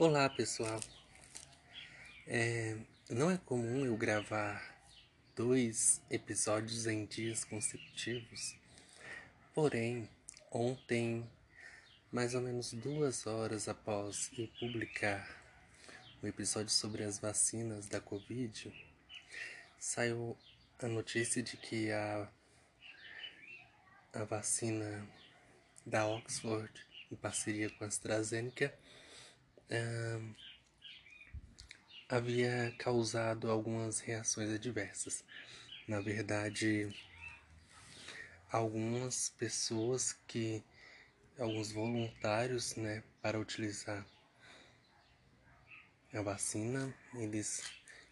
Olá pessoal, é, não é comum eu gravar dois episódios em dias consecutivos, porém, ontem, mais ou menos duas horas após eu publicar o episódio sobre as vacinas da Covid, saiu a notícia de que a, a vacina da Oxford, em parceria com a AstraZeneca, havia causado algumas reações adversas. Na verdade, algumas pessoas que, alguns voluntários, né, para utilizar a vacina, eles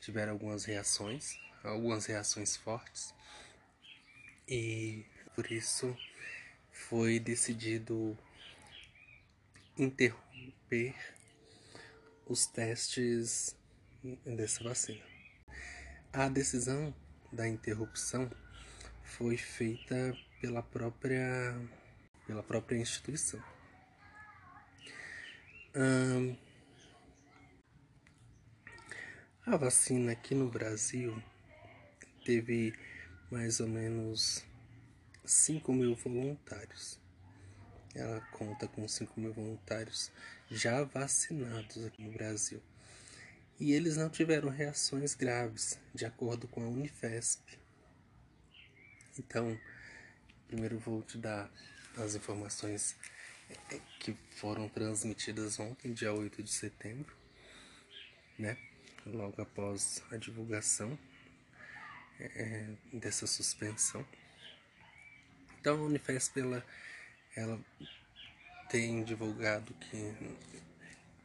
tiveram algumas reações, algumas reações fortes, e por isso foi decidido interromper os testes dessa vacina. A decisão da interrupção foi feita pela própria pela própria instituição. Hum, a vacina aqui no Brasil teve mais ou menos 5 mil voluntários. Ela conta com 5 mil voluntários já vacinados aqui no Brasil. E eles não tiveram reações graves, de acordo com a Unifesp. Então, primeiro vou te dar as informações é, que foram transmitidas ontem, dia 8 de setembro, né? Logo após a divulgação é, dessa suspensão. Então, a Unifesp ela, ela tem divulgado que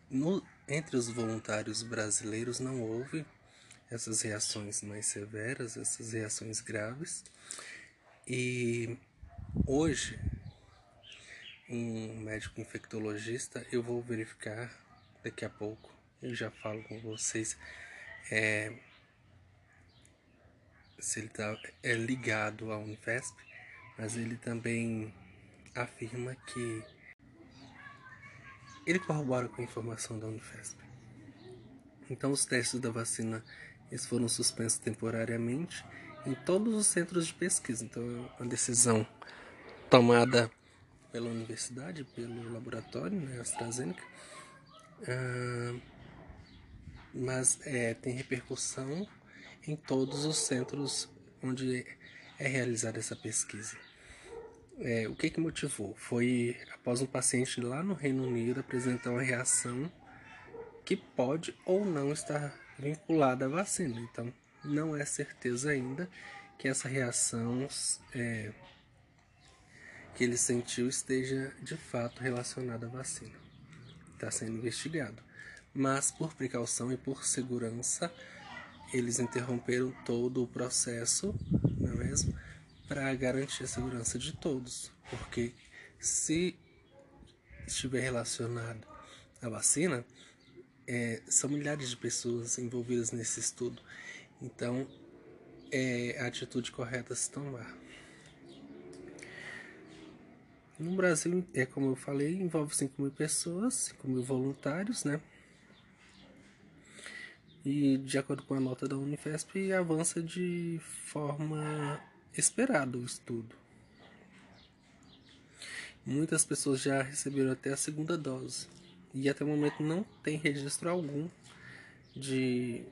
no, entre os voluntários brasileiros não houve essas reações mais severas, essas reações graves. E hoje, um médico infectologista, eu vou verificar daqui a pouco, eu já falo com vocês, é, se ele tá, é ligado à Unifesp, mas ele também afirma que ele corrobora com a informação da Unifesp. Então, os testes da vacina eles foram suspensos temporariamente em todos os centros de pesquisa. Então, a decisão tomada pela universidade, pelo laboratório, né, AstraZeneca, uh, mas é, tem repercussão em todos os centros onde é realizada essa pesquisa. É, o que, que motivou? Foi após um paciente lá no Reino Unido apresentar uma reação que pode ou não estar vinculada à vacina. Então, não é certeza ainda que essa reação é, que ele sentiu esteja de fato relacionada à vacina. Está sendo investigado. Mas, por precaução e por segurança, eles interromperam todo o processo, não é mesmo? Para garantir a segurança de todos, porque se estiver relacionado à vacina, é, são milhares de pessoas envolvidas nesse estudo, então é a atitude correta a se tomar. No Brasil, é como eu falei, envolve 5 mil pessoas, 5 mil voluntários, né? E de acordo com a nota da Unifesp, avança de forma esperado o estudo. Muitas pessoas já receberam até a segunda dose e até o momento não tem registro algum de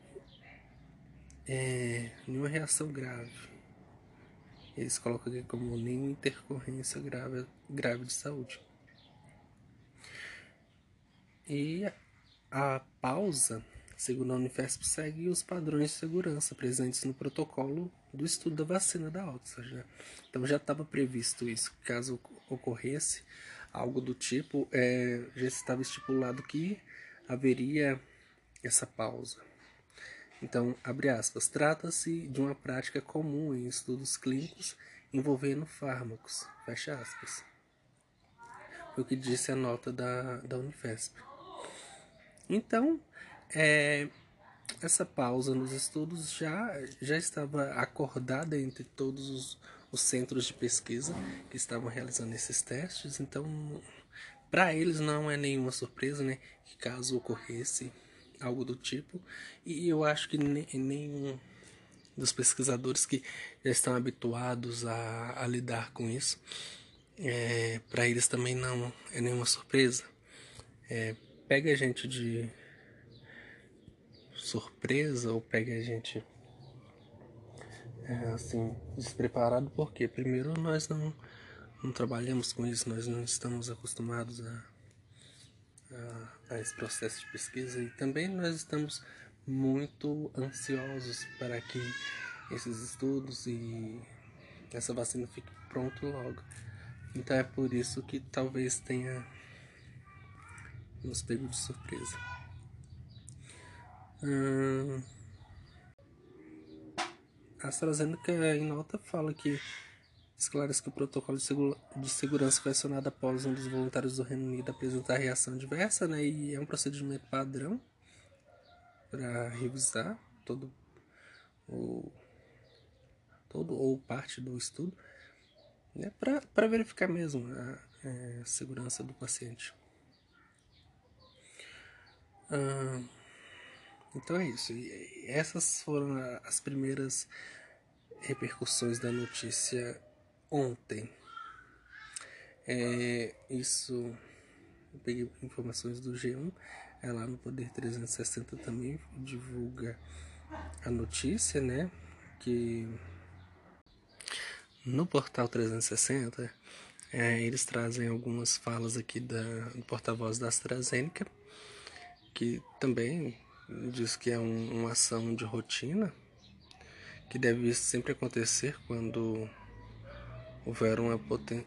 é, nenhuma reação grave. Eles colocam aqui como nenhuma intercorrência grave, grave de saúde. E a pausa segundo a Unifesp, segue os padrões de segurança presentes no protocolo do estudo da vacina da Oxford. Né? Então já estava previsto isso. Caso ocorresse algo do tipo, é, já estava estipulado que haveria essa pausa. Então, abre aspas, trata-se de uma prática comum em estudos clínicos envolvendo fármacos, fecha aspas. Foi o que disse a nota da, da Unifesp. Então, é, essa pausa nos estudos já, já estava acordada entre todos os, os centros de pesquisa que estavam realizando esses testes, então para eles não é nenhuma surpresa, né? Que caso ocorresse algo do tipo, e eu acho que nenhum dos pesquisadores que já estão habituados a, a lidar com isso, é, para eles também não é nenhuma surpresa. É, pega a gente de surpresa ou pega a gente é, assim despreparado porque primeiro nós não não trabalhamos com isso, nós não estamos acostumados a, a, a, esse processo de pesquisa e também nós estamos muito ansiosos para que esses estudos e essa vacina fique pronto logo. Então é por isso que talvez tenha nos pego de surpresa. Hum, a AstraZeneca em nota fala que esclarece que o protocolo de, segura, de segurança foi acionado após um dos voluntários do Reino Unido apresentar reação diversa, né? E é um procedimento padrão para revisar todo o todo ou parte do estudo, né? Para verificar mesmo a, é, a, segurança do paciente. Ah, então é isso. E essas foram as primeiras repercussões da notícia ontem. É, isso eu peguei informações do G1, é lá no Poder 360 também divulga a notícia, né? Que no portal 360 é, eles trazem algumas falas aqui da, do porta-voz da AstraZeneca, que também diz que é um, uma ação de rotina que deve sempre acontecer quando houver uma,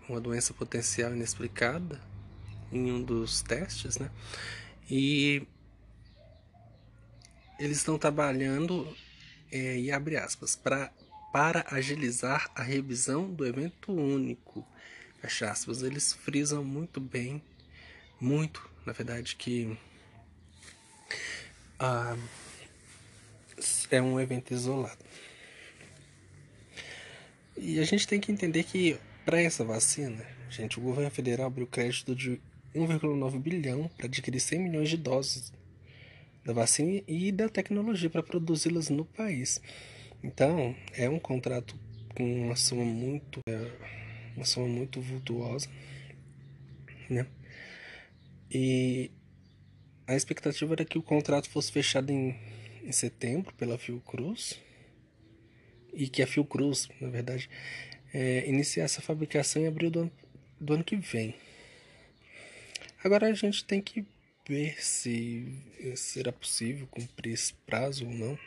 uma doença potencial inexplicada em um dos testes, né? E eles estão trabalhando, é, e abre aspas, pra, para agilizar a revisão do evento único. Fecha aspas, eles frisam muito bem, muito, na verdade, que ah, é um evento isolado. E a gente tem que entender que para essa vacina, gente, o governo federal abriu crédito de 1,9 bilhão para adquirir 100 milhões de doses da vacina e da tecnologia para produzi-las no país. Então, é um contrato com uma soma muito, é, uma soma muito vultuosa, né? E a expectativa era que o contrato fosse fechado em, em setembro pela Fiocruz e que a Fiocruz, na verdade, é, iniciasse a fabricação em abril do ano, do ano que vem. Agora a gente tem que ver se será possível cumprir esse prazo ou não.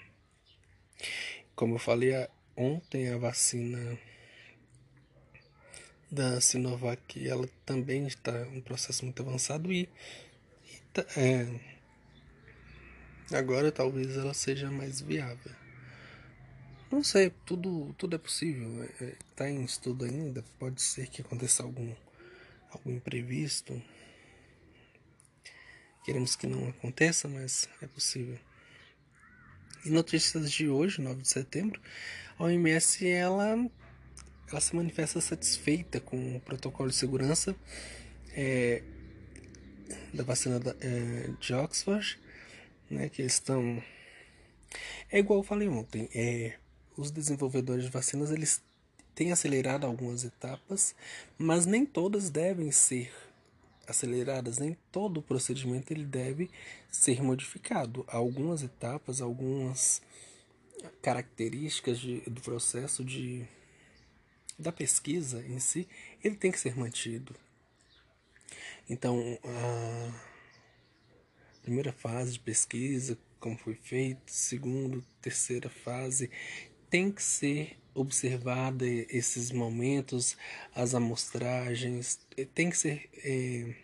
Como eu falei ontem, a vacina da Sinovac ela também está em um processo muito avançado e, é, agora talvez ela seja mais viável. Não sei, tudo, tudo é possível. Está é, tá em estudo ainda. Pode ser que aconteça algum, algum imprevisto. Queremos que não aconteça, mas é possível. E notícias de hoje, 9 de setembro, a OMS ela, ela se manifesta satisfeita com o protocolo de segurança é, da vacina da, é, de Oxford, né, que eles estão... É igual eu falei ontem, é, os desenvolvedores de vacinas eles têm acelerado algumas etapas, mas nem todas devem ser aceleradas, nem todo o procedimento ele deve ser modificado. Algumas etapas, algumas características de, do processo de da pesquisa em si, ele tem que ser mantido. Então, a primeira fase de pesquisa, como foi feito, segundo, terceira fase, tem que ser observada esses momentos, as amostragens, tem que ser é,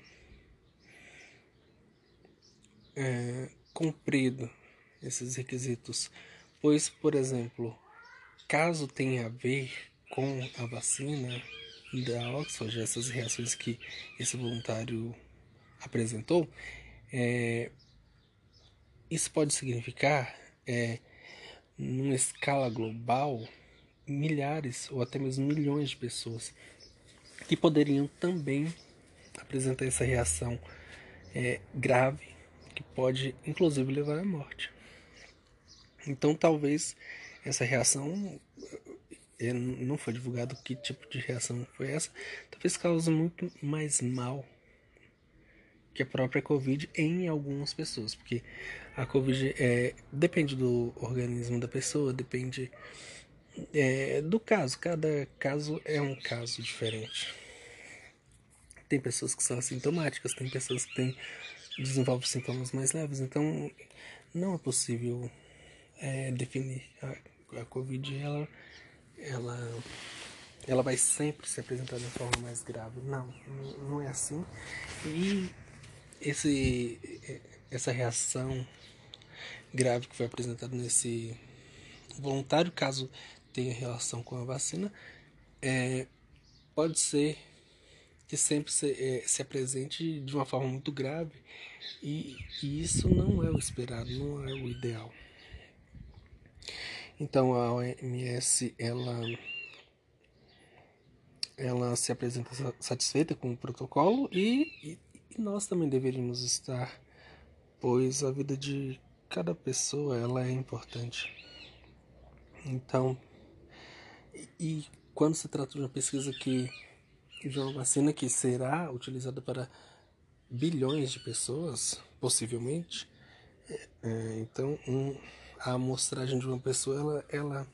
é, cumprido esses requisitos, pois, por exemplo, caso tenha a ver com a vacina da Oxford, essas reações que esse voluntário apresentou, é, isso pode significar é, numa escala global, milhares ou até mesmo milhões de pessoas que poderiam também apresentar essa reação é, grave que pode inclusive levar à morte. Então talvez essa reação não foi divulgado que tipo de reação foi essa, talvez cause muito mais mal que a própria Covid em algumas pessoas, porque a Covid é, depende do organismo da pessoa, depende é, do caso, cada caso é um caso diferente. Tem pessoas que são assintomáticas, tem pessoas que têm, desenvolvem sintomas mais leves, então não é possível é, definir a, a Covid, ela, ela, ela vai sempre se apresentar de forma mais grave. Não, não é assim. E esse, essa reação grave que foi apresentada nesse voluntário, caso tenha relação com a vacina, é, pode ser que sempre se, é, se apresente de uma forma muito grave e, e isso não é o esperado, não é o ideal. Então a OMS ela ela se apresenta satisfeita com o protocolo e, e, nós também deveríamos estar, pois a vida de cada pessoa ela é importante. Então, e, e quando se trata de uma pesquisa que de uma vacina que será utilizada para bilhões de pessoas, possivelmente, é, é então um, a amostragem de uma pessoa, ela, ela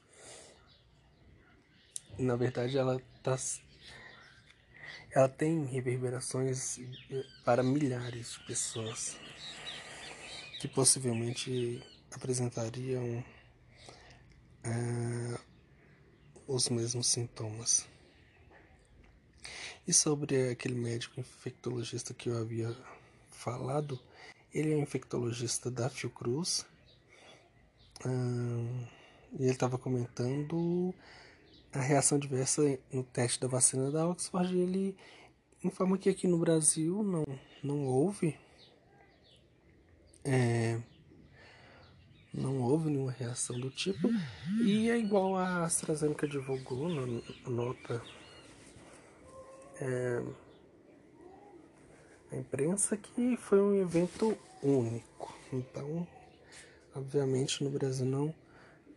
na verdade, ela tá, ela tem reverberações eh, para milhares de pessoas que possivelmente apresentariam uh, os mesmos sintomas. E sobre aquele médico infectologista que eu havia falado, ele é um infectologista da Fiocruz e ele estava comentando a reação diversa no teste da vacina da Oxford. ele informa que aqui no Brasil não, não houve. É, não houve nenhuma reação do tipo. E é igual a AstraZeneca divulgou na nota. É, a imprensa que foi um evento único. Então obviamente no Brasil não,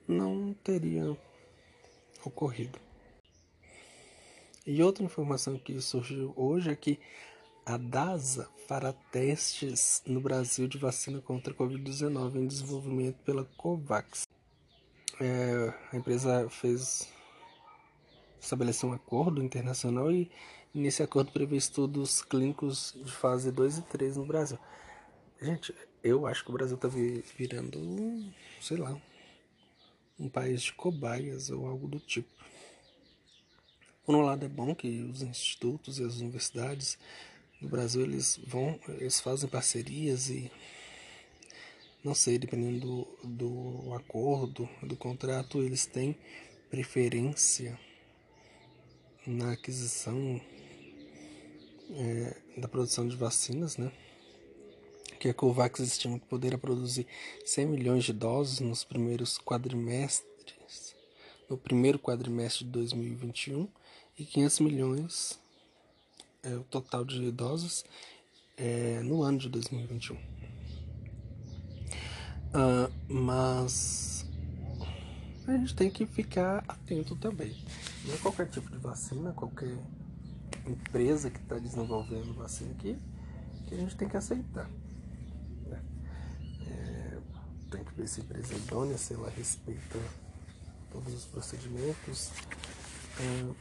não teria ocorrido. E outra informação que surgiu hoje é que a DASA fará testes no Brasil de vacina contra a Covid-19 em desenvolvimento pela COVAX. É, a empresa fez estabeleceu um acordo internacional e nesse acordo prevê estudos clínicos de fase 2 e 3 no Brasil. Gente, eu acho que o Brasil tá virando, sei lá, um país de cobaias ou algo do tipo. Por um lado é bom que os institutos e as universidades do Brasil eles vão, eles fazem parcerias e não sei, dependendo do, do acordo, do contrato, eles têm preferência na aquisição é, da produção de vacinas, né? Que a COVAX estima que poderá produzir 100 milhões de doses nos primeiros quadrimestres, no primeiro quadrimestre de 2021 e 500 milhões é o total de doses é, no ano de 2021. Uh, ah, mas a gente tem que ficar atento também. Não é qualquer tipo de vacina, qualquer empresa que está desenvolvendo vacina aqui, que a gente tem que aceitar tem que ver se empresa é idônea, se ela respeita todos os procedimentos. É,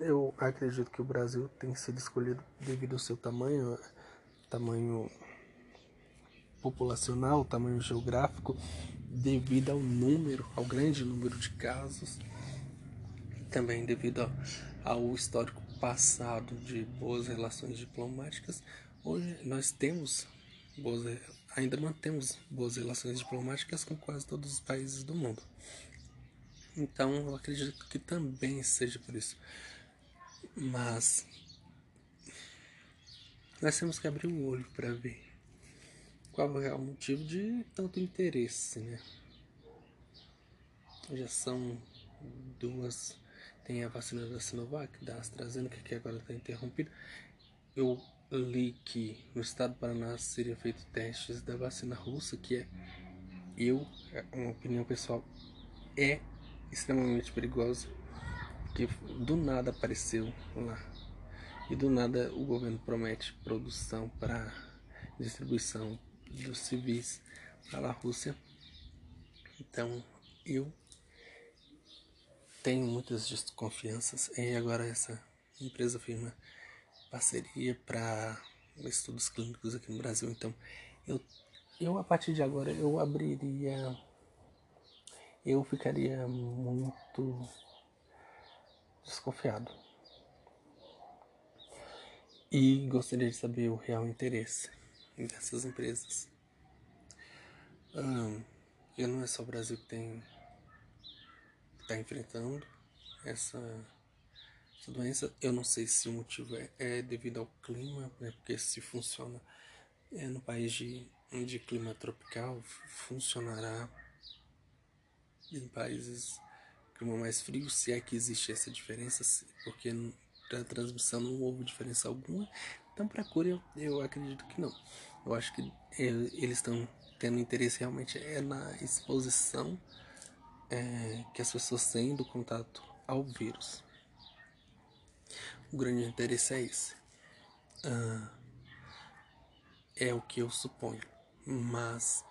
eu acredito que o Brasil tem sido escolhido devido ao seu tamanho, tamanho populacional, tamanho geográfico, devido ao número, ao grande número de casos, também devido ao histórico passado de boas relações diplomáticas. Hoje nós temos boas ainda mantemos boas relações diplomáticas com quase todos os países do mundo. Então eu acredito que também seja por isso. Mas nós temos que abrir o olho para ver qual é o motivo de tanto interesse, né? Já são duas, tem a vacina da Sinovac, da AstraZeneca, que agora está interrompida. Eu li que no estado do Paraná seria feito testes da vacina russa, que é, eu, é uma opinião pessoal, é extremamente perigosa, que do nada apareceu lá. E do nada o governo promete produção para distribuição dos civis para a Rússia. Então eu tenho muitas desconfianças e agora essa empresa firma parceria para estudos clínicos aqui no Brasil. Então eu, eu a partir de agora eu abriria eu ficaria muito desconfiado. E gostaria de saber o real interesse dessas empresas. Um, e não é só o Brasil que tem está enfrentando essa, essa, doença. Eu não sei se o motivo é, é devido ao clima, né, porque se funciona é, no país de, de clima tropical, funcionará em países clima mais frio, se é que existe essa diferença, porque para transmissão não houve diferença alguma. Então, para cura, eu, eu acredito que não. Eu acho que eles estão tendo interesse realmente é na exposição é, que as pessoas têm do contato ao vírus. O grande interesse é esse. Ah, é o que eu suponho. Mas,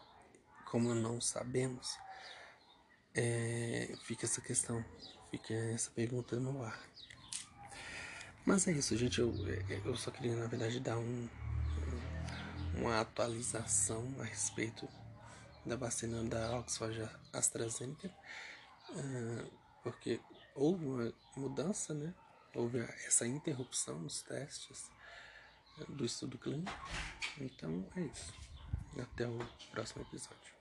como não sabemos, é, fica essa questão, fica essa pergunta no ar. Mas é isso, gente. Eu, eu só queria, na verdade, dar um, uma atualização a respeito da vacina da Oxford AstraZeneca, uh, porque houve uma mudança, né? Houve essa interrupção nos testes do estudo clínico. Então é isso. Até o próximo episódio.